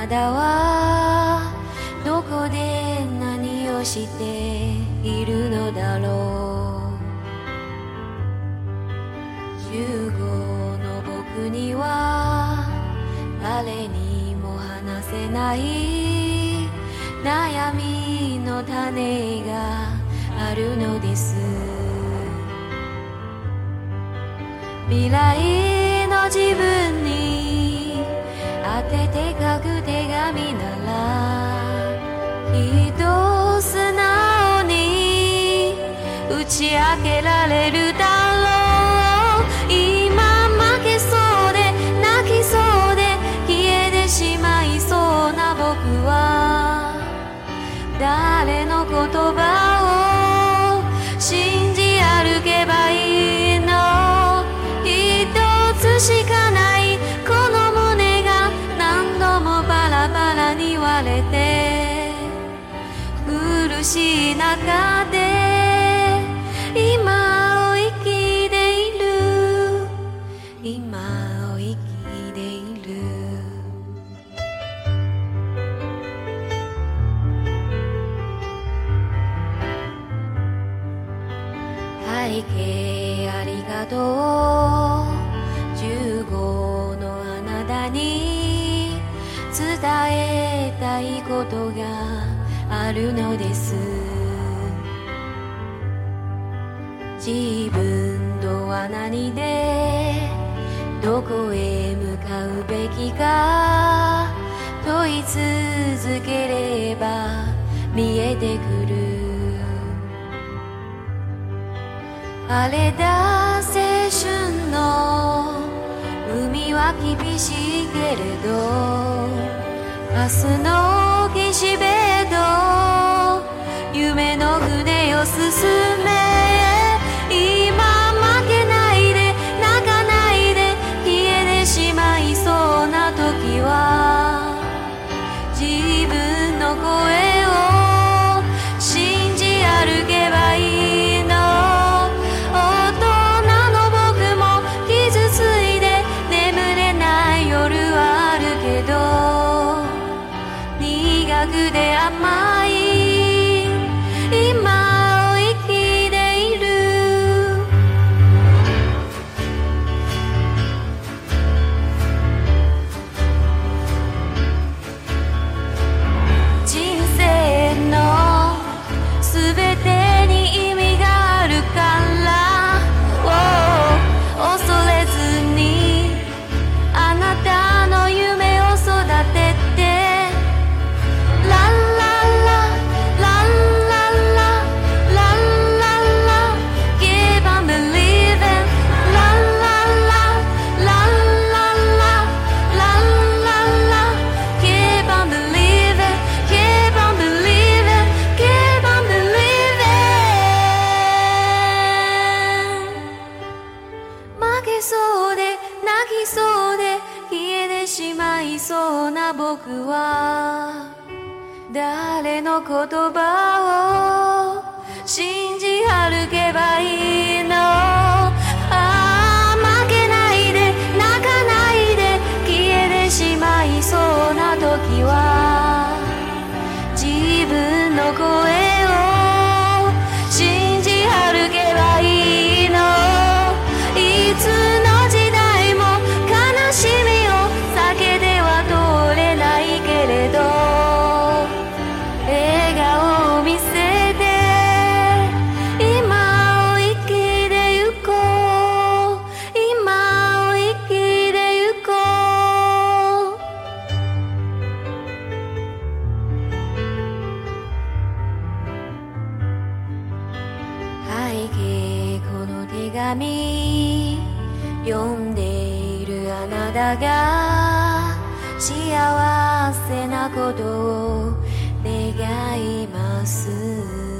るあなたはどこで何をしているのだろう。15の僕には誰にも話せない悩みの種があるのです。未来の自分に打ち明けられるだろう今負けそうで泣きそうで消えてしまいそうな僕は誰の言葉を信じ歩けばいいの？一つしかない。この胸が何度もバラバラに割れて。苦しい中ことがあるのです。自分とは何でどこへ向かうべきか問い続ければ見えてくる。荒れた青春の海は厳しいけれど明日の岸辺と夢の船を進むそうで泣きそうで消えてしまいそうな僕は誰の言葉を信じ歩けばいい紙読んでいるあなたが幸せなことを願います。